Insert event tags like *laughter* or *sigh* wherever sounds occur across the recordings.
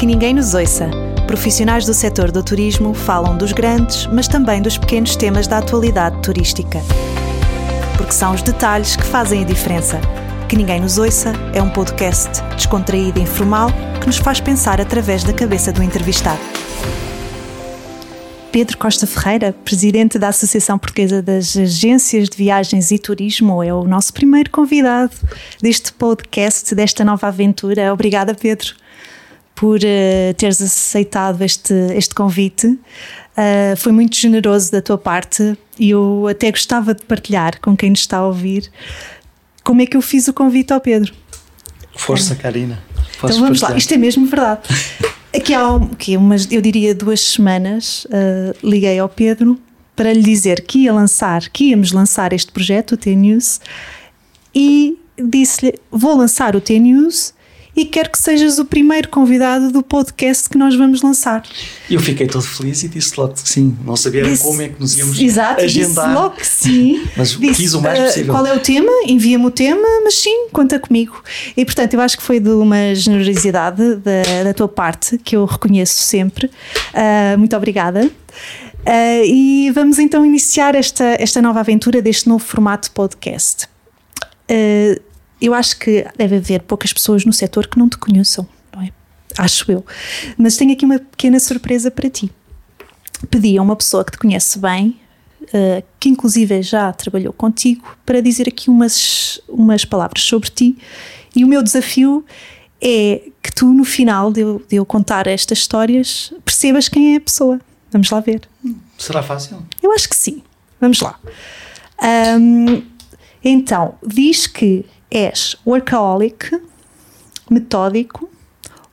Que ninguém nos ouça. Profissionais do setor do turismo falam dos grandes, mas também dos pequenos temas da atualidade turística. Porque são os detalhes que fazem a diferença. Que Ninguém Nos Ouça é um podcast descontraído e informal que nos faz pensar através da cabeça do entrevistado. Pedro Costa Ferreira, presidente da Associação Portuguesa das Agências de Viagens e Turismo, é o nosso primeiro convidado deste podcast, desta nova aventura. Obrigada, Pedro, por uh, teres aceitado este, este convite. Uh, foi muito generoso da tua parte e eu até gostava de partilhar com quem nos está a ouvir como é que eu fiz o convite ao Pedro. Força, Karina. Então vamos partilhar? lá, isto é mesmo verdade. Aqui há aqui umas, eu diria duas semanas, uh, liguei ao Pedro para lhe dizer que ia lançar, que íamos lançar este projeto, o T-News, e disse-lhe: Vou lançar o T-News e quero que sejas o primeiro convidado do podcast que nós vamos lançar. Eu fiquei todo feliz e disse logo que sim. Não sabia disse, como é que nos íamos exato, agendar. Disse logo que sim. *laughs* mas disse, fiz o mais ah, possível. Uh, qual é o tema? Envia-me o tema, mas sim, conta comigo. E portanto, eu acho que foi de uma generosidade da, da tua parte que eu reconheço sempre. Uh, muito obrigada. Uh, e vamos então iniciar esta, esta nova aventura deste novo formato de podcast. Uh, eu acho que deve haver poucas pessoas no setor que não te conheçam, não é? Acho eu. Mas tenho aqui uma pequena surpresa para ti. Pedi a uma pessoa que te conhece bem, uh, que inclusive já trabalhou contigo, para dizer aqui umas, umas palavras sobre ti. E o meu desafio é que tu, no final de eu, de eu contar estas histórias, percebas quem é a pessoa. Vamos lá ver. Será fácil? Eu acho que sim. Vamos lá. Um, então, diz que és workaholic, metódico,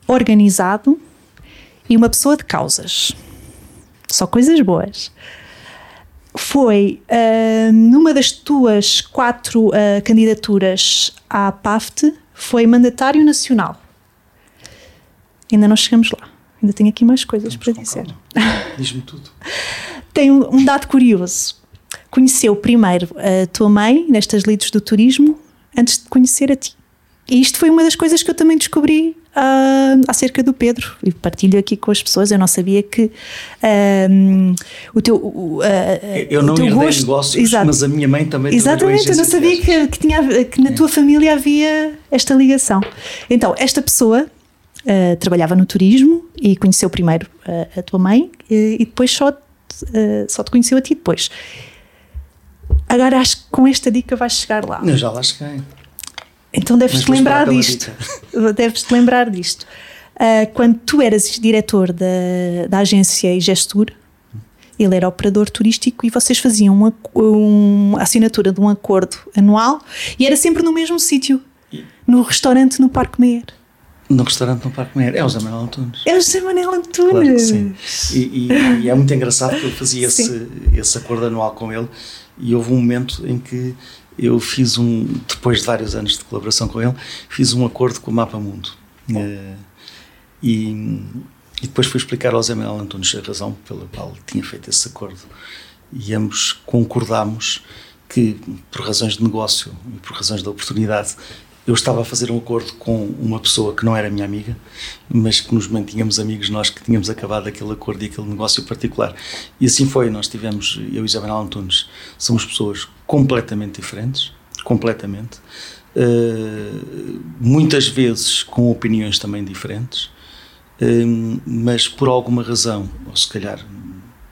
organizado e uma pessoa de causas. Só coisas boas. Foi uh, numa das tuas quatro uh, candidaturas à PAFT, foi mandatário nacional. Ainda não chegamos lá. Ainda tenho aqui mais coisas Vamos para dizer. Diz-me tudo. *laughs* Tem um, um dado curioso. Conheceu primeiro a tua mãe nestas lides do turismo antes de conhecer a ti. E isto foi uma das coisas que eu também descobri uh, acerca do Pedro e partilho aqui com as pessoas. Eu não sabia que uh, o teu. Uh, eu não o teu gosto, negócios, Exato. mas a minha mãe também Exatamente, eu não sabia que, que, tinha, que na é. tua família havia esta ligação. Então, esta pessoa uh, trabalhava no turismo e conheceu primeiro a tua mãe e, e depois só, só te conheceu a ti depois. Agora acho que com esta dica vais chegar lá. Eu já lá cheguei. Então *laughs* deves-te lembrar disto. Deves-te lembrar disto. Uh, quando tu eras diretor da, da agência e gestor, ele era operador turístico e vocês faziam uma, uma assinatura de um acordo anual e era sempre no mesmo sítio, no restaurante no Parque Meyer. No restaurante no Parque Meyer. É o José Manuel Antunes. É o José Manuel Antunes. Claro sim. E, e, e, é muito engraçado que eu fazia esse, esse acordo anual com ele e houve um momento em que eu fiz um, depois de vários anos de colaboração com ele, fiz um acordo com o Mapa Mundo. Uh, e, e, depois fui explicar ao Zé Manuel Antunes a razão pela qual tinha feito esse acordo. E ambos concordámos que, por razões de negócio e por razões de oportunidade, eu estava a fazer um acordo com uma pessoa que não era minha amiga, mas que nos mantínhamos amigos, nós que tínhamos acabado aquele acordo e aquele negócio particular. E assim foi, nós tivemos, eu e Isabel Antunes, somos pessoas completamente diferentes, completamente, uh, muitas vezes com opiniões também diferentes, uh, mas por alguma razão, ou se calhar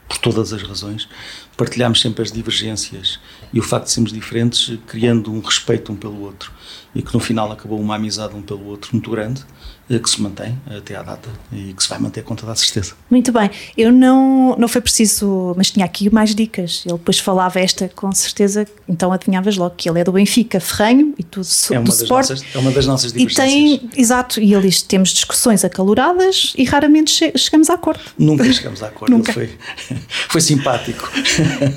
por todas as razões, partilhámos sempre as divergências e o facto de sermos diferentes, criando um respeito um pelo outro e que no final acabou uma amizade um pelo outro muito grande eh, que se mantém até à data e que se vai manter com toda a certeza. Muito bem, eu não, não foi preciso, mas tinha aqui mais dicas. Ele depois falava esta com certeza, então adivinhavas logo que ele é do Benfica, Ferranho e tu é do das nossas, é uma das nossas divergências. E tem, exato, e ele diz: temos discussões acaloradas e raramente che chegamos a acordo. Nunca chegamos a acordo, Nunca. Foi, *laughs* foi simpático.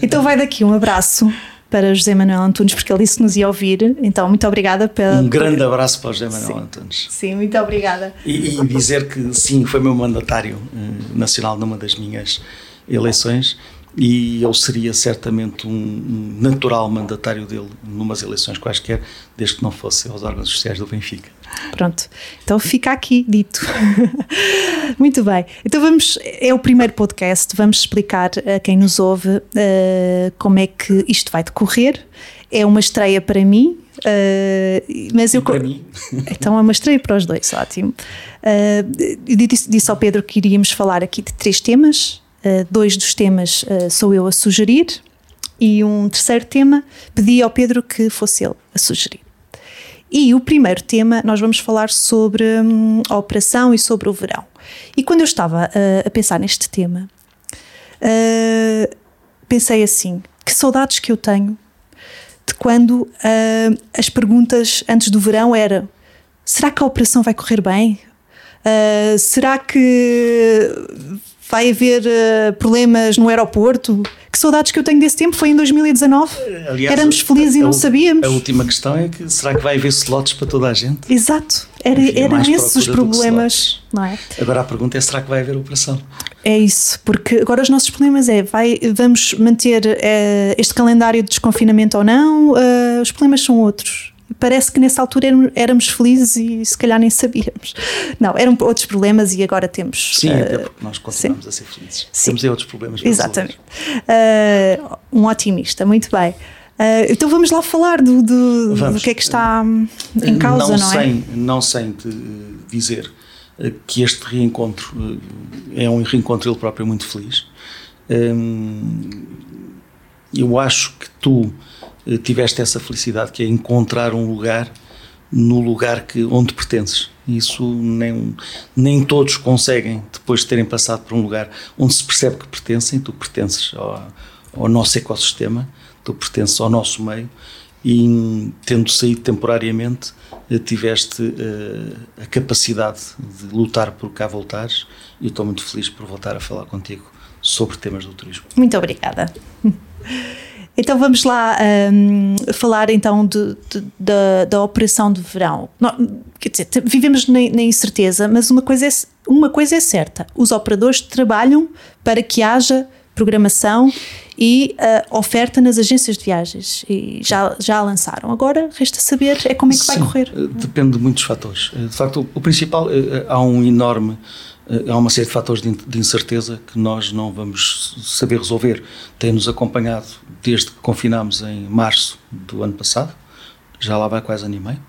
Então vai daqui um abraço para José Manuel Antunes, porque ele disse que nos ia ouvir. Então, muito obrigada pela. Um grande abraço para o José Manuel sim, Antunes. Sim, muito obrigada. E, e, dizer que sim, foi meu mandatário uh, nacional numa das minhas eleições e eu seria certamente um natural mandatário dele numas eleições quaisquer, desde que não fosse aos órgãos sociais do Benfica. Pronto, então fica aqui dito. *laughs* Muito bem, então vamos, é o primeiro podcast, vamos explicar a quem nos ouve uh, como é que isto vai decorrer. É uma estreia para mim, Uh, mas eu para mim. *laughs* Então é uma estreia para os dois, ótimo. Uh, disse, disse, ao Pedro que iríamos falar aqui de três temas. Uh, dois dos temas sou eu a sugerir e um terceiro tema pedi ao Pedro que fosse ele a sugerir. E o primeiro tema nós vamos falar sobre hum, a operação e sobre o verão. E quando eu estava a pensar neste tema, pensei assim: que saudades que eu tenho de quando uh, as perguntas antes do verão eram: será que a operação vai correr bem? Uh, será que vai haver uh, problemas no aeroporto? Que saudades que eu tenho desse tempo, foi em 2019. Aliás, Éramos felizes a, e não sabíamos. A última questão é que será que vai haver slots para toda a gente? Exato, Era, eram esses os problemas, não é? Agora a pergunta é: será que vai haver operação? É isso, porque agora os nossos problemas é, vai, vamos manter uh, este calendário de desconfinamento ou não? Uh, os problemas são outros parece que nessa altura éramos felizes e se calhar nem sabíamos. Não, eram outros problemas e agora temos. Sim, uh, até porque nós continuamos sim. a ser felizes. Sim. Temos outros problemas. Exatamente. Uh, um otimista, muito bem. Uh, então vamos lá falar do, do, do, que é que está em causa, não, não é? Sem, não sem te dizer que este reencontro é um reencontro ele próprio muito feliz. Eu acho que tu eh, tiveste essa felicidade que é encontrar um lugar no lugar que, onde pertences. Isso nem, nem todos conseguem, depois de terem passado por um lugar onde se percebe que pertencem, tu pertences ao, ao nosso ecossistema, tu pertences ao nosso meio e tendo saído temporariamente eh, tiveste uh, a capacidade de lutar por cá voltares e estou muito feliz por voltar a falar contigo sobre temas do turismo. Muito obrigada. *laughs* Então vamos lá um, falar então de, de, de, da operação de verão. Não, quer dizer, vivemos na, na, incerteza, mas uma coisa, é, uma coisa é certa: os operadores trabalham para que haja programação e uh, oferta nas agências de viagens. E já, já a lançaram. Agora resta saber é como é que Sim, vai correr. Eh, depende de muitos fatores. Eh, de facto, o, principal, eh, há um enorme há uma série de fatores de incerteza que nós não vamos saber resolver. Tem-nos acompanhado desde que confinámos em março do ano passado, já lá vai quase ano e meio,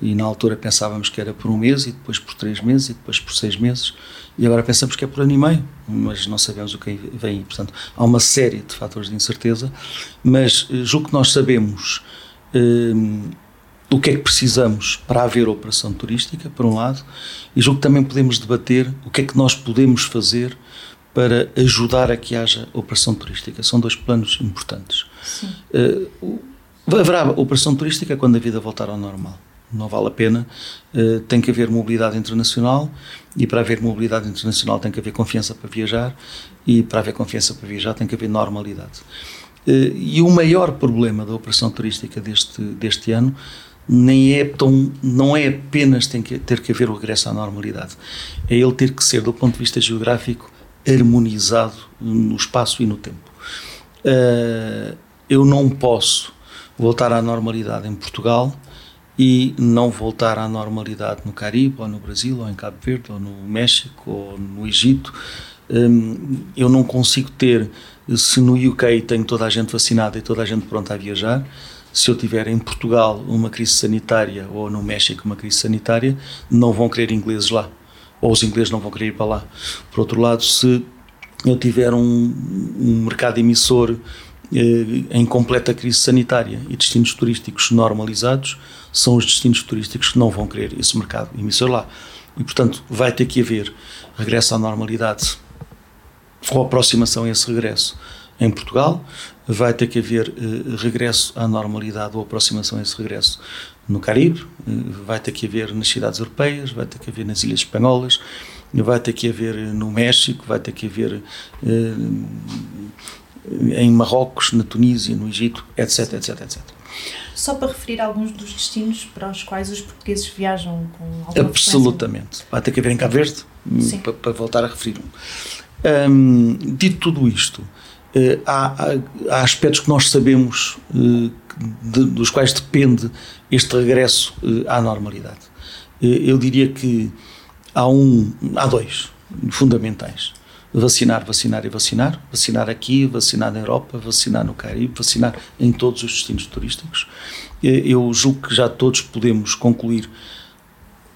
e na altura pensávamos que era por um mês, e depois por três meses, e depois por seis meses, e agora pensamos que é por ano e meio, mas não sabemos o que vem. Portanto, há uma série de fatores de incerteza, mas eh, julgo que nós sabemos. Hum, o que é que precisamos para haver operação turística, por um lado, e julgo que também podemos debater o que é que nós podemos fazer para ajudar a que haja operação turística. São dois planos importantes. Uh, haverá operação turística quando a vida voltar ao normal. Não vale a pena. Uh, tem que haver mobilidade internacional e para haver mobilidade internacional tem que haver confiança para viajar e para haver confiança para viajar tem que haver normalidade. Uh, e o maior problema da operação turística deste, deste ano nem é tão, não é apenas tem que ter que haver o regresso à normalidade, é ele ter que ser, do ponto de vista geográfico, harmonizado no espaço e no tempo. Uh, eu não posso voltar à normalidade em Portugal e não voltar à normalidade no Caribe, ou no Brasil, ou em Cabo Verde, ou no México, ou no Egito. Um, eu não consigo ter, se no UK tenho toda a gente vacinada e toda a gente pronta a viajar, se eu tiver em Portugal uma crise sanitária ou no México uma crise sanitária, não vão querer ingleses lá. Ou os ingleses não vão querer ir para lá. Por outro lado, se eu tiver um, um mercado emissor eh, em completa crise sanitária e destinos turísticos normalizados, são os destinos turísticos que não vão querer esse mercado emissor lá. E, portanto, vai ter que haver regresso à normalidade ou aproximação a esse regresso em Portugal, vai ter que haver uh, regresso à normalidade ou aproximação a esse regresso no Caribe, uh, vai ter que haver nas cidades europeias, vai ter que haver nas ilhas espanholas, vai ter que haver no México, vai ter que haver em Marrocos, na Tunísia, no Egito, etc, etc, etc. Só para referir alguns dos destinos para os quais os portugueses viajam com alguma Absolutamente. Vai ter que haver em Cabo Verde, para, para, voltar a referir um. um. Dito tudo isto, há, há, há, aspectos que nós sabemos uh, de, dos quais depende este regresso uh, à normalidade. eu diria que há um, há dois fundamentais: vacinar, vacinar e vacinar. Vacinar aqui, vacinar na Europa, vacinar no Caribe, vacinar em todos os destinos turísticos. eu julgo que já todos podemos concluir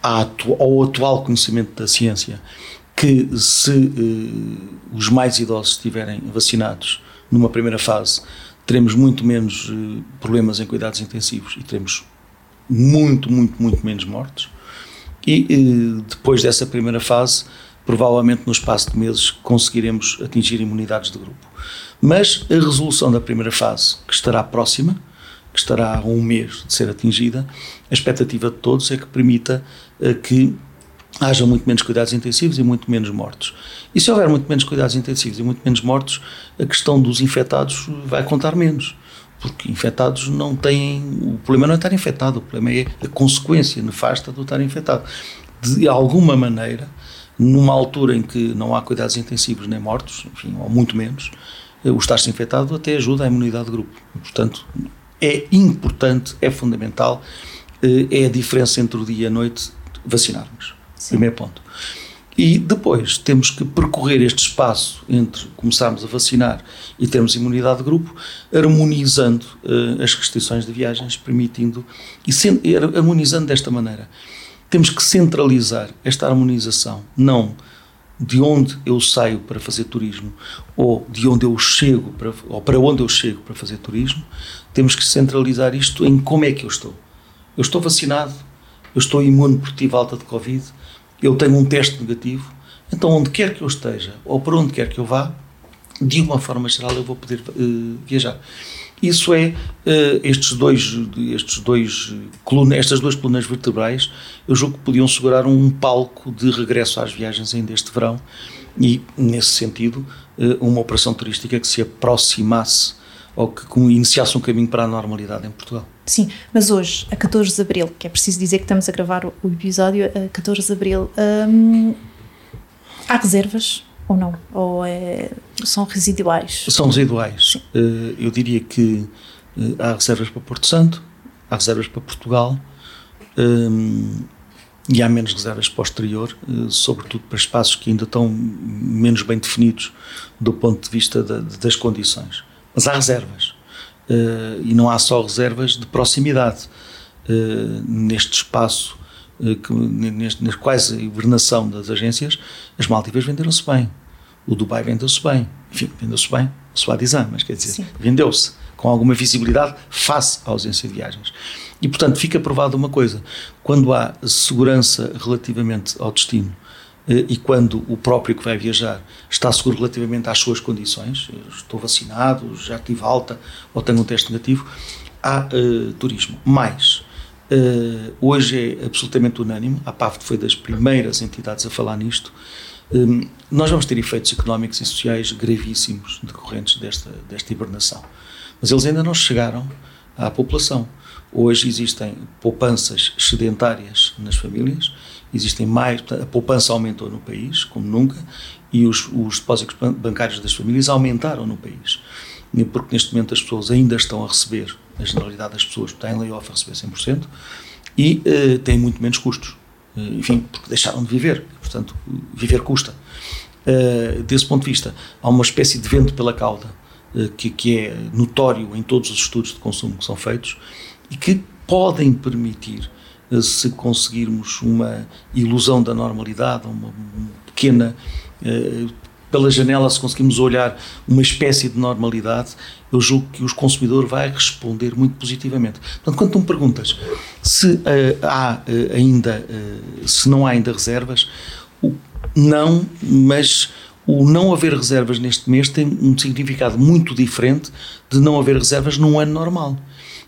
ao atual conhecimento da ciência que se uh, os mais idosos estiverem vacinados numa primeira fase, teremos muito menos uh, problemas em cuidados intensivos e teremos muito, muito, muito menos mortes. E uh, depois dessa primeira fase, provavelmente no espaço de meses conseguiremos atingir imunidades de grupo. Mas a resolução da primeira fase, que estará próxima, que estará a um mês de ser atingida, a expectativa de todos é que permita que haja muito menos cuidados intensivos e muito menos mortos. E se houver muito menos cuidados intensivos e muito menos mortos, a questão dos infectados vai contar menos. Porque infectados não têm. O problema não é estar infectado, o problema é a consequência nefasta do estar infectado. De alguma maneira, numa altura em que não há cuidados intensivos nem mortos, enfim, ou muito menos, o estar-se infectado até ajuda a imunidade de grupo. Portanto, é importante, é fundamental, eh, é a diferença entre o dia e a noite vacinarmos. Sim. Primeiro ponto. E depois temos que percorrer este espaço entre começarmos a vacinar e termos imunidade de grupo, harmonizando uh, as restrições de viagens, permitindo e harmonizando desta maneira. Temos que centralizar esta harmonização, não de onde eu saio para fazer turismo ou de onde eu chego para, ou para onde eu chego para fazer turismo, temos que centralizar isto em como é que eu estou. Eu estou vacinado, eu estou imune por tive alta de Covid, eu tenho um teste negativo, então onde quer que eu esteja ou para onde quer que eu vá, de uma forma geral eu vou poder uh, viajar. Isso é uh, estes dois, estes dois coluna, estas duas colunas vertebrais, eu julgo que podiam segurar um palco de regresso às viagens ainda este verão e nesse sentido uh, uma operação turística que se aproximasse ou que iniciasse um caminho para a normalidade em Portugal. Sim, mas hoje, a 14 de Abril, que é preciso dizer que estamos a gravar o episódio a 14 de Abril, hum, há reservas ou não? Ou é, são residuais? São residuais. Uh, eu diria que uh, há reservas para Porto Santo, há reservas para Portugal um, e há menos reservas para o exterior, uh, sobretudo para espaços que ainda estão menos bem definidos do ponto de vista da, das condições. Mas há reservas. Uh, e não há só reservas de proximidade. Uh, neste espaço, uh, que, neste, neste quase hibernação das agências, as Maldivas venderam-se bem. O Dubai vendeu-se bem. Enfim, vendeu-se bem, suadizar, mas quer dizer, vendeu-se com alguma visibilidade face à ausência de viagens. E, portanto, fica provado uma coisa: quando há segurança relativamente ao destino eh, e quando o próprio que vai viajar está seguro relativamente às suas condições, estou vacinado, já tive alta ou tenho um teste negativo, há uh, turismo. Mais, uh, hoje é absolutamente unânime, a PAFT foi das primeiras entidades a falar nisto, um, nós vamos ter efeitos económicos e sociais gravíssimos decorrentes desta, desta hibernação. Mas eles ainda não chegaram à população. Hoje existem poupanças sedentárias nas famílias, existem mais, a poupança aumentou no país, como nunca, e os, os depósitos bancários das famílias aumentaram no país. Porque neste momento as pessoas ainda estão a receber, a generalidade das pessoas está em layoff a receber 100%, e uh, têm muito menos custos. Uh, enfim, porque deixaram de viver, portanto, viver custa. Uh, desse ponto de vista, há uma espécie de vento pela cauda, que, que é notório em todos os estudos de consumo que são feitos, e que podem permitir se conseguirmos uma ilusão da normalidade, uma, pequena. Eh, pela janela, se conseguimos olhar uma espécie de normalidade, eu julgo que o consumidor vai responder muito positivamente. Portanto, quando tu me perguntas se uh, há uh, ainda, se não há ainda reservas, não, mas o não haver reservas neste mês tem um significado muito diferente de não haver reservas num ano normal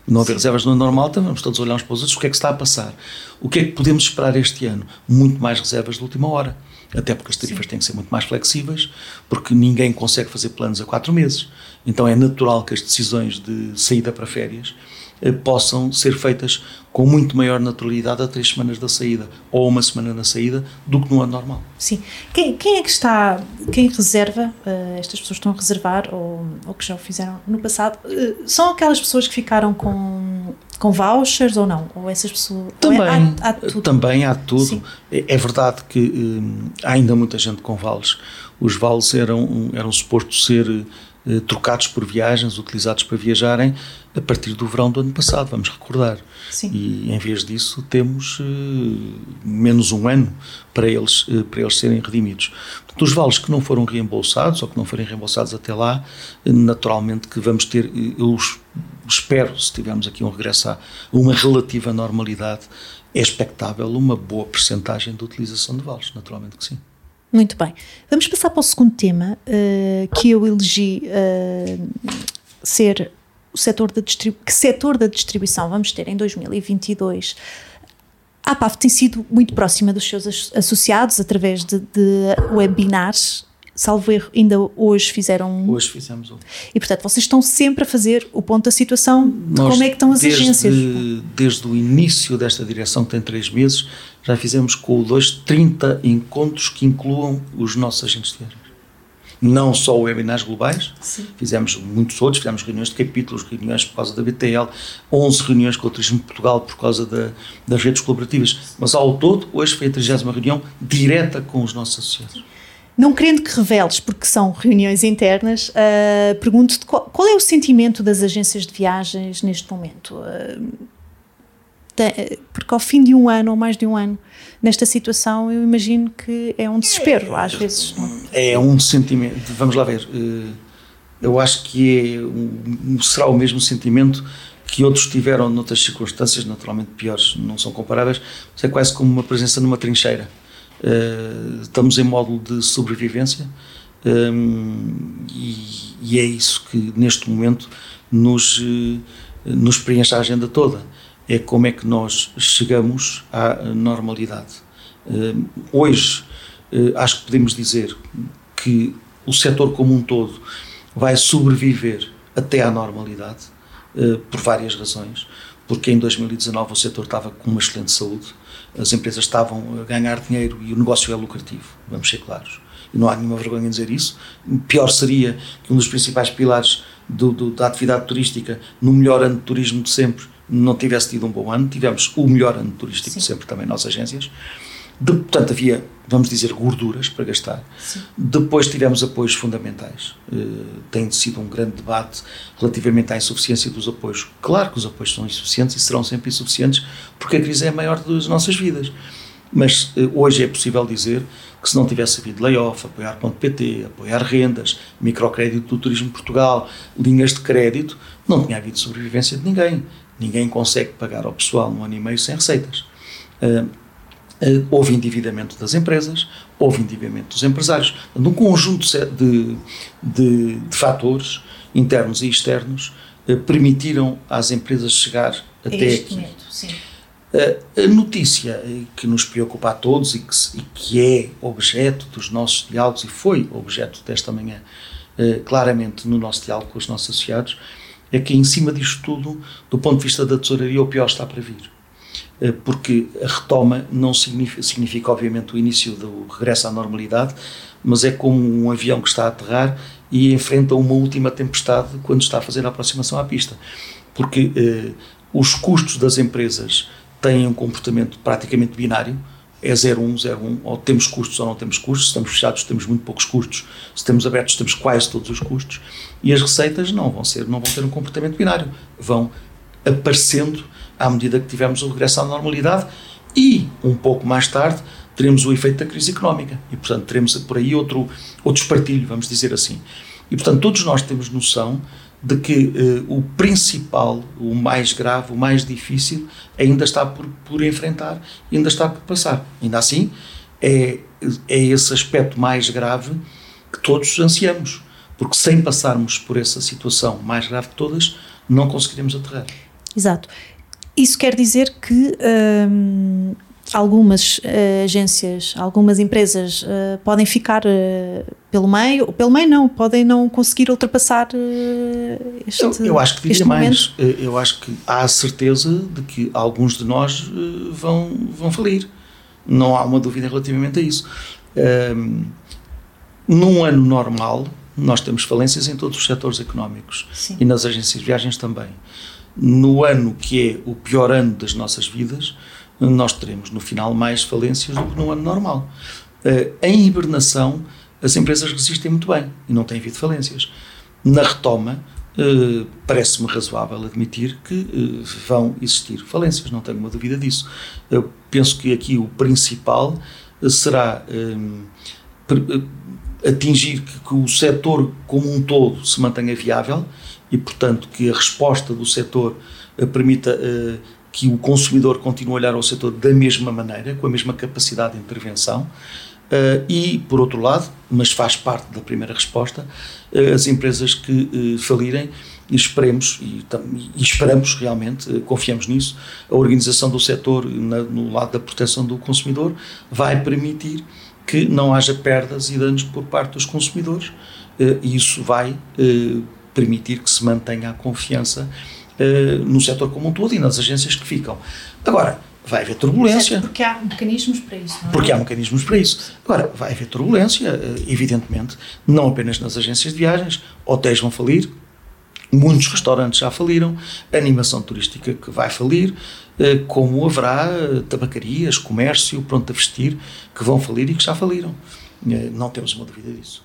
não haver reservas no normal, então vamos todos olhar uns para os outros, o que é que está a passar? O que é que podemos esperar este ano? Muito mais reservas de última hora. Até porque as tarifas Sim. têm que ser muito mais flexíveis, porque ninguém consegue fazer planos a quatro meses. Então é natural que as decisões de saída para férias possam ser feitas com muito maior naturalidade a três semanas da saída ou uma semana na saída do que no ano normal. Sim. Quem, quem é que está, quem reserva, uh, estas pessoas estão a reservar ou, ou que já o fizeram no passado, uh, são aquelas pessoas que ficaram com, com vouchers ou não? Ou essas pessoas. Também, é, há, há tudo. Também há tudo. É, é, verdade que um, há ainda muita gente com vales. Os vales eram, eram supostos ser eh, trocados por viagens, utilizados para viajarem a partir do verão do ano passado, vamos recordar. Sim. E em vez disso temos uh, menos um ano para eles, uh, para eles serem redimidos. Portanto, os vales que não foram reembolsados ou que não forem reembolsados até lá, naturalmente que vamos ter, eu espero, se tivermos aqui um regresso a uma relativa normalidade, é expectável uma boa percentagem de utilização de vales, naturalmente que sim. Muito bem. Vamos passar para o segundo tema uh, que eu elegi uh, ser o setor da que setor da distribuição vamos ter em 2022. A APAF tem sido muito próxima dos seus associados através de, de webinars salvo erro, ainda hoje fizeram Hoje fizemos um. E portanto, vocês estão sempre a fazer o ponto da situação de Nós, como é que estão as desde, agências. Desde o início desta direção, que tem três meses, já fizemos com o 2 30 encontros que incluam os nossos agentes de viagens. Não só webinars globais, Sim. fizemos muitos outros, fizemos reuniões de capítulos, reuniões por causa da BTL, 11 reuniões com o Turismo de Portugal por causa da, das redes colaborativas, mas ao todo, hoje foi a 30 reunião direta com os nossos associados. Não querendo que reveles, porque são reuniões internas, uh, pergunto-te qual, qual, é o sentimento das agências de viagens neste momento? Uh, porque ao fim de um ano ou mais de um ano nesta situação, eu imagino que é um desespero, às vezes. É um sentimento, vamos lá ver, uh, eu acho que é um, será o mesmo sentimento que outros tiveram noutras circunstâncias, naturalmente piores, não são comparáveis, mas é quase como uma presença numa trincheira Uh, estamos em módulo de sobrevivência um, ehm, e, e, é isso que neste momento nos, uh, nos preenche a agenda toda. É como é que nós chegamos à normalidade. Uh, hoje, acho que podemos dizer que o setor como um todo vai sobreviver até à normalidade, por várias razões, porque em 2019 o setor estava com uma excelente saúde, as empresas estavam a ganhar dinheiro e o negócio é lucrativo, vamos ser claros. E não há nenhuma vergonha em dizer isso. Pior seria que um dos principais pilares do, do, da atividade turística, no melhor ano de turismo de sempre, não tivesse tido um bom ano. Tivemos o melhor ano turístico Sim. de sempre também, nossas agências. De, portanto, havia, vamos dizer, gorduras para gastar. Sim. Depois tivemos apoios fundamentais. Uh, tem sido um grande debate relativamente à insuficiência dos apoios. Claro que os apoios são insuficientes e serão sempre insuficientes porque a crise é a maior das nossas vidas. Mas uh, hoje é possível dizer que se não tivesse havido layoff, apoiar .pt, apoiar rendas, microcrédito do Turismo Portugal, linhas de crédito, não tinha havido sobrevivência de ninguém. Ninguém consegue pagar ao pessoal num ano e meio sem receitas. Uh, houve endividamento das empresas, houve endividamento dos empresários. Um conjunto de, de, de fatores internos e externos uh, permitiram às empresas chegar até aqui. Momento, uh, a notícia que nos preocupa a todos e que, e que, é objeto dos nossos diálogos e foi objeto desta manhã, claramente no nosso diálogo com os nossos associados, é que em cima disto tudo, do ponto de vista da tesouraria, o pior está para vir. Eh, porque a retoma não significa, significa, obviamente, o início do regresso à normalidade, mas é como um avião que está a aterrar e enfrenta uma última tempestade quando está a fazer a aproximação à pista. Porque eh, os custos das empresas têm um comportamento praticamente binário, é 01, 01, ou temos custos ou não temos custos, se estamos fechados temos muito poucos custos, se estamos abertos temos quase todos os custos, e as receitas não vão, ser, não vão ter um comportamento binário, vão aparecendo à medida que tivermos o regresso à normalidade e, um pouco mais tarde, teremos o efeito da crise económica e, portanto, teremos por aí outro, outro espartilho, vamos dizer assim. E, portanto, todos nós temos noção de que uh, o principal, o mais grave, o mais difícil, ainda está por, por enfrentar, ainda está por passar. Ainda assim, é, é esse aspecto mais grave que todos ansiamos, porque sem passarmos por essa situação mais grave de todas, não conseguiremos aterrar. Exato. Isso quer dizer que hum, algumas uh, agências, algumas empresas uh, podem ficar uh, pelo meio, pelo meio não, podem não conseguir ultrapassar este eu, eu acho que diria mais, eu acho que há a certeza de que alguns de nós vão, vão falir, não há uma dúvida relativamente a isso. Um, num ano normal, nós temos falências em todos os setores económicos Sim. e nas agências de viagens também. No ano que é o pior ano das nossas vidas, nós teremos no final mais falências do que no ano normal. Uh, em hibernação, as empresas resistem muito bem e não têm havido falências. Na retoma, uh, parece-me razoável admitir que uh, vão existir falências, não tenho uma dúvida disso. Eu penso que aqui o principal será atingir que, o setor como um todo se mantenha viável e, portanto, que a resposta do setor permita que o consumidor continue a olhar ao setor da mesma maneira, com a mesma capacidade de intervenção. Uh, e, por outro lado, mas faz parte da primeira resposta, uh, as empresas que uh, falirem, esperemos e, e esperamos realmente, confiamos nisso, a organização do setor na, no lado da proteção do consumidor vai permitir que não haja perdas e danos por parte dos consumidores e isso vai permitir que se mantenha a confiança uh, no setor como um todo e nas agências que ficam. Agora, vai haver turbulência. porque há mecanismos para isso, não é? Porque há mecanismos para isso. Agora, vai haver turbulência, eh, evidentemente, não apenas nas agências de viagens, hotéis vão falir, muitos restaurantes já faliram, animação turística que vai falir, eh, como haverá tabacarias, comércio, pronto a vestir, que vão falir e que já faliram. Não temos uma dúvida disso.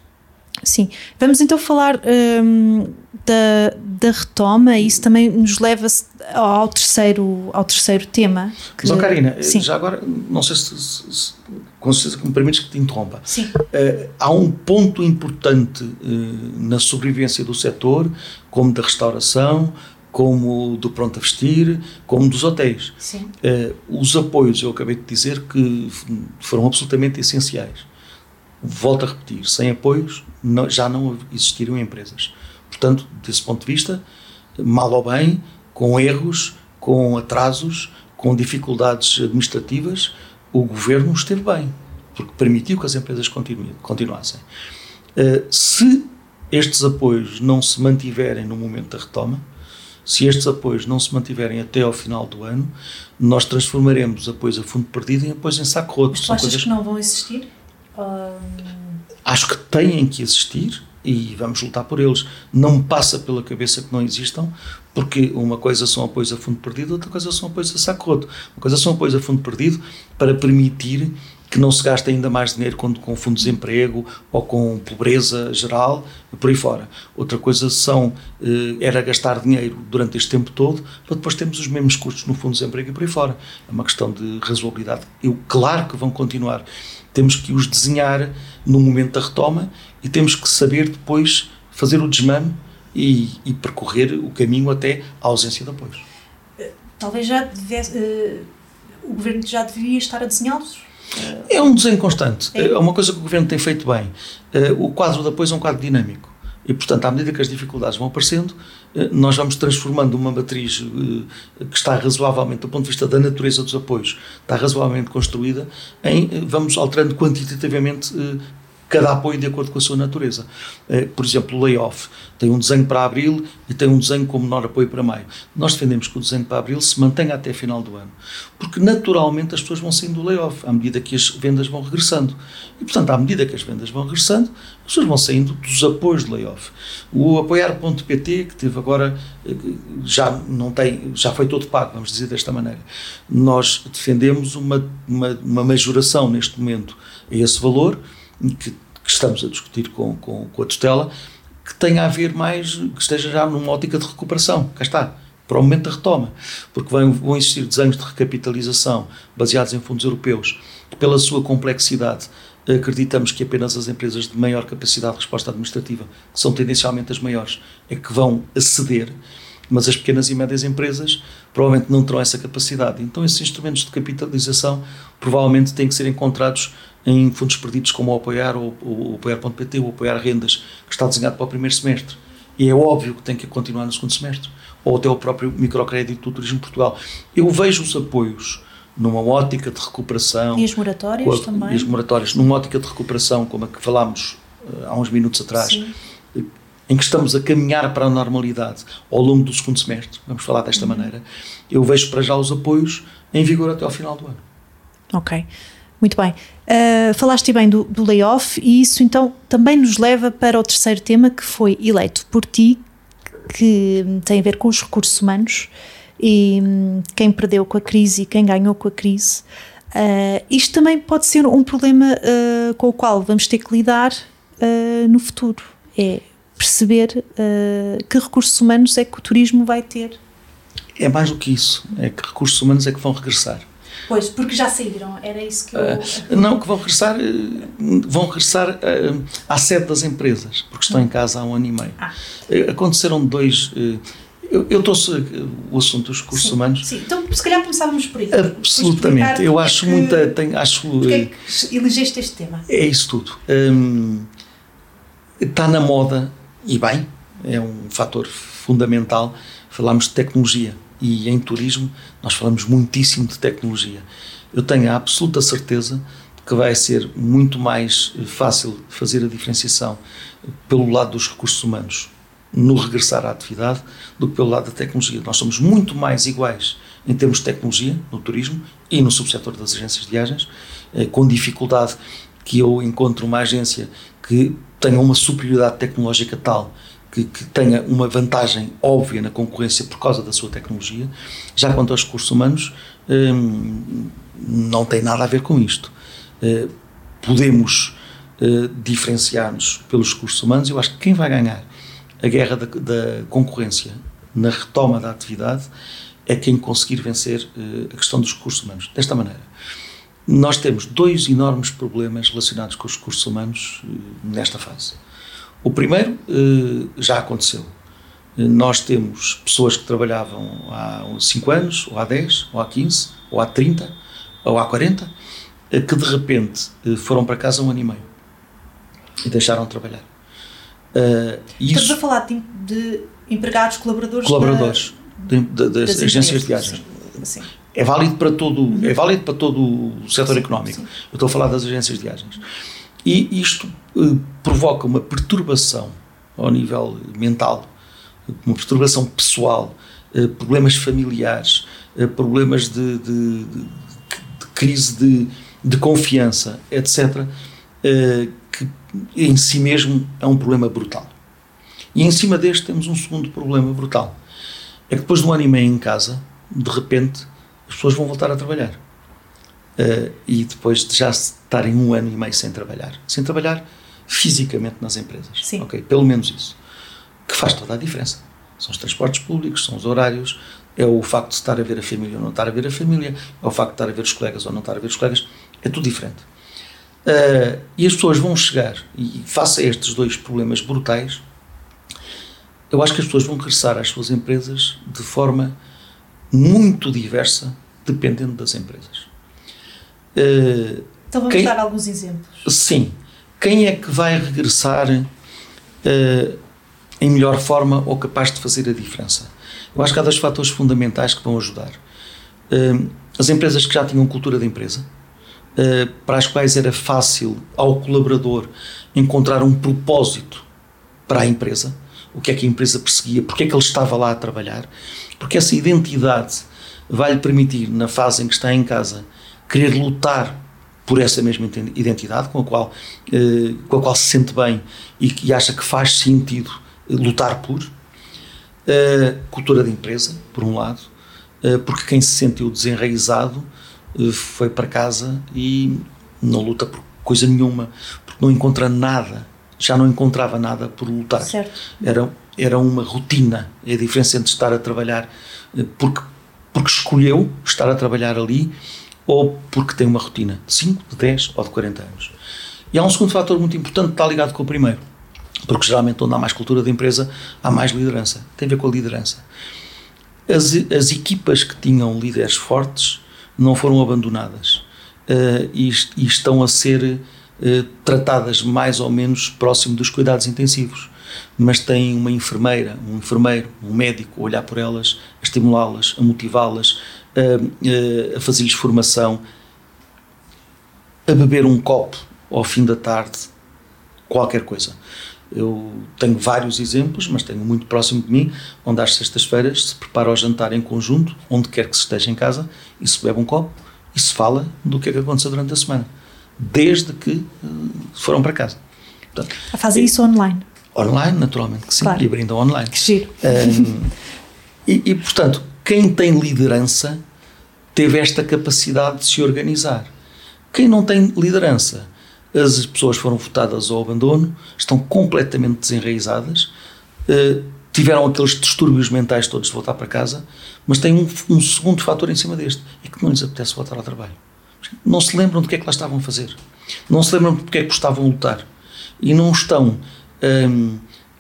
Sim, vamos então falar hum, da, da retoma, e isso também nos leva ao terceiro, ao terceiro tema. Que... Mas, Karina, Sim. já agora, não sei se, se, se com certeza me permites que te interrompa. Sim. Uh, há um ponto importante uh, na sobrevivência do setor, como da restauração, como do pronto a vestir, como dos hotéis. Sim. Uh, os apoios, eu acabei de dizer que foram absolutamente essenciais volto a repetir, sem apoios não, já não existiriam empresas. Portanto, desse ponto de vista, mal ou bem, com erros, com atrasos, com dificuldades administrativas, o governo esteve bem, porque permitiu que as empresas continuassem. Uh, se estes apoios não se mantiverem no momento da retoma, se estes apoios não se mantiverem até ao final do ano, nós transformaremos apoios a fundo perdido em apoios em saco roto. Mas tu achas coisas... que não vão existir? Acho que têm que existir e vamos lutar por eles. Não me passa pela cabeça que não existam, porque uma coisa são apoios a fundo perdido, outra coisa são apoios a saco roto. Uma coisa são apoios a fundo perdido para permitir que não se gaste ainda mais dinheiro com, com fundo de desemprego ou com pobreza geral, por aí fora. Outra coisa são, eh, era gastar dinheiro durante este tempo todo, para depois termos os mesmos custos no fundo de desemprego e por aí fora. É uma questão de razoabilidade. Eu, claro que vão continuar temos que os desenhar no momento da retoma e temos que saber depois fazer o desmame e, e percorrer o caminho até à ausência de apoios. Talvez já devesse, uh, o governo já deveria estar a desenhá-los. É um desenho constante. É. é uma coisa que o governo tem feito bem. Uh, o quadro de apoio é um quadro dinâmico. E, portanto, à medida que as dificuldades vão aparecendo, eh, nós vamos transformando uma matriz eh, que está razoavelmente, do ponto de vista da natureza dos apoios, está razoavelmente construída, em eh, vamos alterando quantitativamente cada apoio de acordo com a sua natureza. Eh, por exemplo, o layoff tem um desenho para abril e tem um desenho com menor apoio para maio. Nós defendemos que o desenho para abril se mantenha até final do ano, porque naturalmente as pessoas vão saindo do layoff à medida que as vendas vão regressando. E, portanto, à medida que as vendas vão regressando, as pessoas vão saindo dos apoios de layoff. O apoiar.pt, que teve agora, eh, já não tem, já foi todo pago, vamos dizer desta maneira. Nós defendemos uma, uma, uma majoração neste momento a esse valor, que, que estamos a discutir com, com, com, a tutela, que tenha a ver mais, que esteja já numa ótica de recuperação. Cá está. Para o momento da retoma. Porque vão, vão existir desenhos de recapitalização baseados em fundos europeus, que, pela sua complexidade, acreditamos que apenas as empresas de maior capacidade de resposta administrativa, que são tendencialmente as maiores, é que vão aceder mas as pequenas e médias empresas provavelmente não terão essa capacidade. Então, esses instrumentos de capitalização provavelmente têm que ser encontrados em fundos perdidos como o Apoiar ou o Apoiar.pt ou o Apoiar Rendas, que está desenhado para o primeiro semestre. E é óbvio que tem que continuar no segundo semestre. Ou até o próprio microcrédito do Turismo Portugal. Eu vejo os apoios numa ótica de recuperação. E as moratórias a, também. E as moratórias, numa ótica de recuperação, como a que falámos uh, há uns minutos atrás, Sim. Em que estamos a caminhar para a normalidade ao longo do segundo semestre, vamos falar desta uhum. maneira, eu vejo para já os apoios em vigor até ao final do ano. Ok. Muito bem. Uh, falaste bem do, do layoff e isso então também nos leva para o terceiro tema que foi eleito por ti, que tem a ver com os recursos humanos e hum, quem perdeu com a crise e quem ganhou com a crise. Uh, isto também pode ser um problema uh, com o qual vamos ter que lidar uh, no futuro. É perceber que recursos humanos é que o turismo vai ter. É mais do que isso. É que recursos humanos é que vão regressar. Pois, porque já saíram, era isso que eu. Uh, não, que vão regressar, vão regressar uh, à sede das empresas, porque estão em casa há um ano e meio. Ah. Uh, aconteceram dois. eu, eu trouxe o assunto dos recursos sim, humanos. Sim, então se calhar começávamos por aí. Absolutamente, eu acho que, muita. Tenho, acho, porque é que elegeste este tema? É isso tudo. Um, está na moda, e bem, é um fator fundamental, falarmos de tecnologia e em turismo nós falamos muitíssimo de tecnologia. Eu tenho a absoluta certeza que vai ser muito mais fácil fazer a diferenciação pelo lado dos recursos humanos no regressar à atividade do que pelo lado da tecnologia. Nós somos muito mais iguais em termos de tecnologia no turismo e no subsetor das agências de viagens, eh, com dificuldade que eu encontro uma agência que tenha uma superioridade tecnológica tal que, que, tenha uma vantagem óbvia na concorrência por causa da sua tecnologia. Já quanto aos recursos humanos, hum, não tem nada a ver com isto. Uh, podemos uh, diferenciar-nos pelos recursos humanos. Eu acho que quem vai ganhar a guerra da, da concorrência na retoma da atividade é quem conseguir vencer uh, a questão dos recursos humanos. Desta maneira, nós temos dois enormes problemas relacionados com os recursos humanos nesta fase. O primeiro eh, já aconteceu. Eh, nós temos pessoas que trabalhavam há 5 anos, ou há 10, ou há 15, ou há 30, ou há 40, eh, que de repente foram para casa um ano e meio e deixaram de trabalhar. Estamos isso, a falar de, de empregados, colaboradores, colaboradores da, de, de, das, das agências de viagens. Sim. É válido para todo, uhum. é válido para todo o setor económico. Eu estou a falar das agências de viagens. E isto uh, provoca uma perturbação ao nível mental, uma perturbação pessoal, uh, problemas familiares, uh, problemas de, de, de, de crise de, confiança, etc., que em si mesmo é um problema brutal. E em cima deste temos um segundo problema brutal. É que depois de um ano e meio em casa, de repente, as pessoas vão voltar a trabalhar uh, e depois de já estarem um ano e meio sem trabalhar, sem trabalhar fisicamente nas empresas. Sim. Ok, pelo menos isso, que faz toda a diferença. São os transportes públicos, são os horários, é o facto de estar a ver a família ou não estar a ver a família, é o facto de estar a ver os colegas ou não estar a ver os colegas, é tudo diferente. Uh, e as pessoas vão chegar, e face a estes dois problemas brutais, eu acho que as pessoas vão regressar às suas empresas de forma muito diversa, dependendo das empresas. Uh, então vamos quem, dar alguns exemplos. Sim. Quem é que vai regressar uh, em melhor forma ou capaz de fazer a diferença? Eu acho que há dois fatores fundamentais que vão ajudar. Uh, as empresas que já tinham cultura de empresa, para as quais era fácil ao colaborador encontrar um propósito para a empresa, o que é que a empresa perseguia, porque é que ele estava lá a trabalhar, porque essa identidade vai lhe permitir, na fase em que está em casa, querer lutar por essa mesma identidade com a qual, eh, com a qual se sente bem e que acha que faz sentido eh, lutar por. Uh, cultura de empresa, por um lado, porque quem se sentiu desenraizado foi para casa e não luta por coisa nenhuma, porque não encontra nada, já não encontrava nada por lutar. Certo. Era, era uma rotina. É a diferença entre estar a trabalhar porque, porque escolheu estar a trabalhar ali ou porque tem uma rotina de 5, de 10 ou de 40 anos. E há um segundo fator muito importante que está ligado com o primeiro, porque geralmente onde há mais cultura de empresa há mais liderança. Tem a ver com a liderança. As, as equipas que tinham líderes fortes não foram abandonadas uh, e, e, estão a ser uh, tratadas mais ou menos próximo dos cuidados intensivos mas têm uma enfermeira, um enfermeiro, um médico a olhar por elas, a estimulá-las, a motivá-las, a, a fazer-lhes formação, a beber um copo ao fim da tarde, qualquer coisa. Eu tenho vários exemplos, mas tenho muito próximo de mim, onde às sextas-feiras se prepara o jantar em conjunto, onde quer que se esteja em casa, e se bebe um copo e se fala do que é que aconteceu durante a semana, desde que uh, foram para casa. Portanto, a fazer isso online? Online, naturalmente que sim, claro. e brindam online. Que giro. Um, e, e, portanto, quem tem liderança teve esta capacidade de se organizar. Quem não tem liderança as pessoas foram votadas ao abandono, estão completamente desenraizadas, uh, tiveram aqueles distúrbios mentais todos de voltar para casa, mas tem um, um, segundo fator em cima deste, é que não lhes apetece voltar ao trabalho. Não se lembram do que é que lá estavam a fazer, não se lembram do que é que estavam a lutar e não estão um,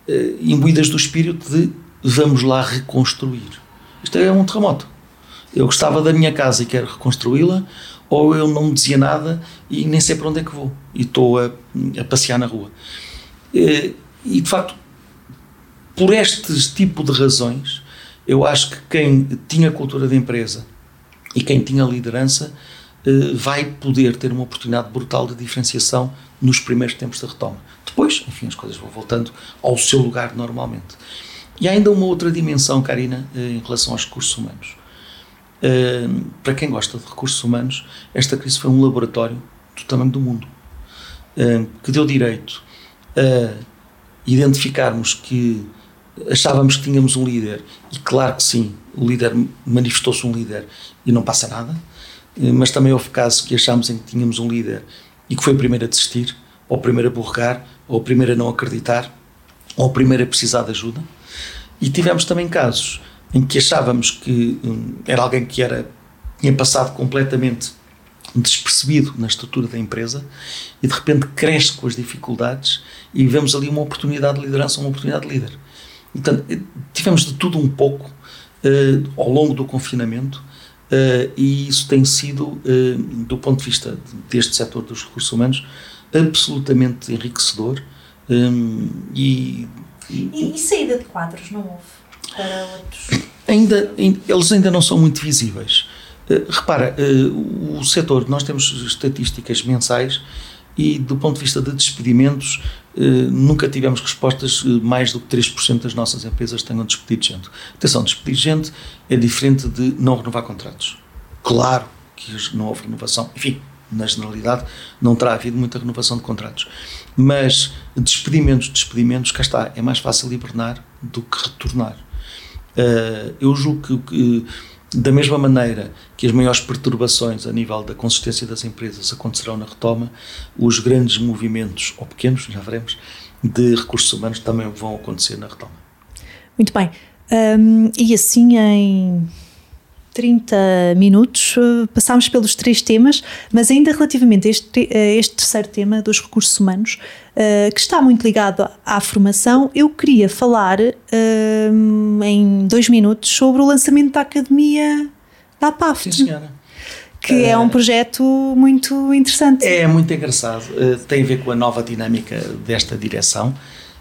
eh, imbuídas do espírito de vamos lá reconstruir. Isto é um terremoto. Eu gostava da minha casa e quero reconstruí-la, ou eu não me dizia nada e nem sei para onde é que vou e estou a, a passear na rua. E, e, de facto, por este tipo de razões, eu acho que quem tinha cultura de empresa e quem tinha liderança eh, vai poder ter uma oportunidade brutal de diferenciação nos primeiros tempos da retoma. Depois, enfim, as coisas vão voltando ao seu lugar normalmente. E há ainda uma outra dimensão, Karina, eh, em relação aos recursos humanos. Uh, para quem gosta de recursos humanos, esta crise foi um laboratório do tamanho do mundo, uh, que deu direito a identificarmos que achávamos que tínhamos um líder, e claro que sim, o líder manifestou-se um líder e não passa nada, mas também houve casos que achámos em que tínhamos um líder e que foi o primeiro a desistir, ou o primeiro a borregar, ou o primeiro a não acreditar, ou o primeiro a precisar de ajuda. E tivemos também casos em que achávamos que hum, era alguém que era, tinha passado completamente despercebido na estrutura da empresa e de repente cresce com as dificuldades e vemos ali uma oportunidade de liderança, uma oportunidade de líder. Eh, tivemos de tudo um pouco uh, ao longo do confinamento e isso tem sido, uh, do ponto de vista deste setor dos recursos humanos, absolutamente enriquecedor. Um, e, e, e saída de quadros não houve? para outros? Ainda, eles ainda não são muito visíveis. Uh, repara, uh, o setor, nós temos estatísticas mensais e do ponto de vista de despedimentos nunca tivemos respostas mais do que 3% das nossas empresas tenham despedido gente. Atenção, despedir gente é diferente de não renovar contratos. Claro que não houve renovação, enfim, na generalidade não terá havido muita renovação de contratos. Mas despedimentos, despedimentos, cá está, é mais fácil hibernar do que retornar. Uh, eu julgo que, da mesma maneira que as maiores perturbações a nível da consistência das empresas acontecerão na retoma, os grandes movimentos, ou pequenos, já veremos, de recursos humanos também vão acontecer na retoma. Muito bem. Um, e assim, em 30 minutos, eh, passámos pelos três temas, mas ainda relativamente a este, a este terceiro tema dos recursos humanos, uh, que está muito ligado à formação, eu queria falar uh, em dois minutos sobre o lançamento da Academia da PAFT. Sim, senhora. Que é um projeto muito interessante. É muito engraçado. tem a ver com a nova dinâmica desta direção.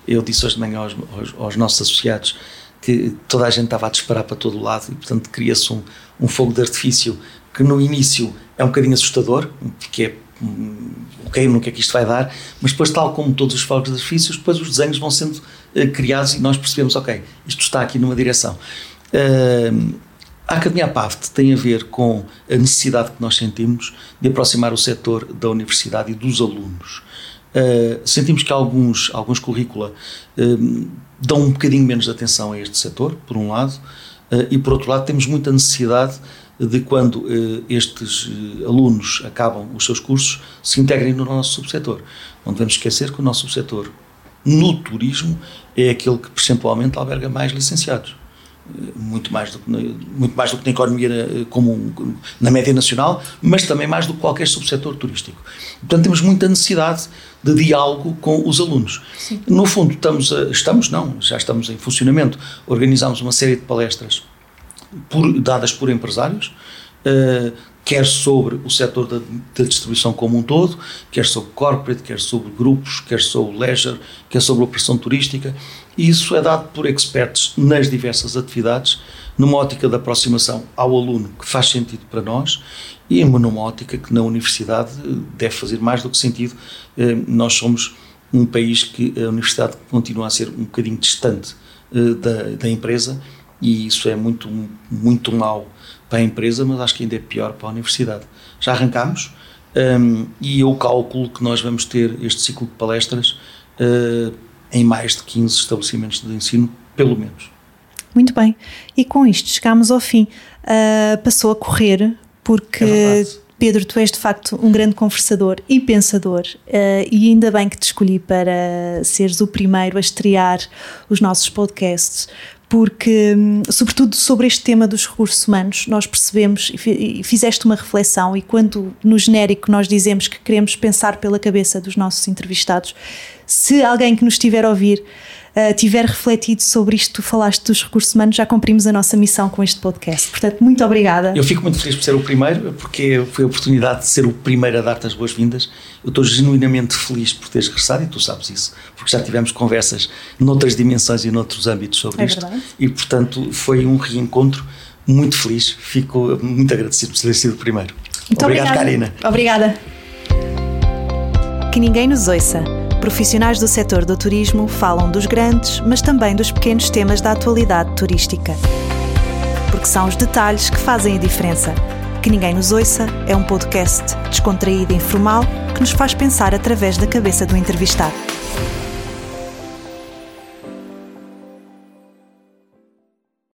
Eu disse hoje de manhã aos, aos, aos nossos associados que toda a gente estava a disparar para todo lado e, portanto, cria-se um, um fogo de artifício que no início é um bocadinho assustador, que é hum, ok, no que é que isto vai dar, mas depois, tal como todos os fogos de artifícios, depois os desenhos vão sendo uh, criados e nós percebemos, ok, isto está aqui numa direção. Uh, a Academia PAVT tem a ver com a necessidade que nós sentimos de aproximar o setor da universidade e dos alunos. Uh, sentimos que alguns, alguns currícula dão um bocadinho menos de atenção a este setor, por um lado, e por outro lado temos muita necessidade de quando estes alunos acabam os seus cursos se integrem no nosso subsetor. Não devemos esquecer que o nosso subsetor no turismo é aquele que percentualmente alberga mais licenciados muito mais do que muito mais do que na economia eh, comum na média nacional, mas também mais do que qualquer subsetor turístico. Portanto, temos muita necessidade de diálogo com os alunos. Sim. No fundo, estamos a, estamos não, já estamos em funcionamento. Organizamos uma série de palestras por, dadas por empresários. Uh, quer sobre o setor da, da, distribuição como um todo, quer sobre corporate, quer sobre grupos, quer sobre leisure, quer sobre operação turística, E isso é dado por expertos nas diversas atividades, numa ótica de aproximação ao aluno que faz sentido para nós e numa ótica que na universidade deve fazer mais do que sentido. Eh, nós somos um país que a universidade continua a ser um bocadinho distante eh, da, da empresa e isso é muito, muito mau para a empresa, mas acho que ainda é pior para a universidade. Já arrancámos um, e eu calculo que nós vamos ter este ciclo de palestras uh, em mais de 15 estabelecimentos de ensino, pelo menos. Muito bem. E com isto chegamos ao fim. Uh, passou a correr, porque é Pedro, tu és de facto um grande conversador e pensador, uh, e ainda bem que te escolhi para seres o primeiro a estrear os nossos podcasts, porque, hum, sobretudo sobre este tema dos recursos humanos, nós percebemos e fizeste uma reflexão, e quando no genérico nós dizemos que queremos pensar pela cabeça dos nossos entrevistados, se alguém que nos estiver a ouvir uh, tiver refletido sobre isto, tu falaste dos recursos humanos, já cumprimos a nossa missão com este podcast. Portanto, muito obrigada. Eu fico muito feliz por ser o primeiro, porque foi a oportunidade de ser o primeiro a dar-te as boas-vindas. Eu estou genuinamente feliz por teres regressado e tu sabes isso, porque já tivemos conversas noutras dimensões e noutros âmbitos sobre é isto. Verdade. E, portanto, foi um reencontro muito feliz. Fico muito agradecido por ter sido o primeiro. Muito Obrigado, obrigada. Karina. Obrigada. Que ninguém nos ouça. Profissionais do setor do turismo falam dos grandes, mas também dos pequenos temas da atualidade turística. Porque são os detalhes que fazem a diferença. Que Ninguém Nos Ouça é um podcast descontraído e informal que nos faz pensar através da cabeça do entrevistado.